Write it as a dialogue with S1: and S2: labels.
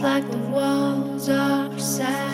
S1: like the walls are sad.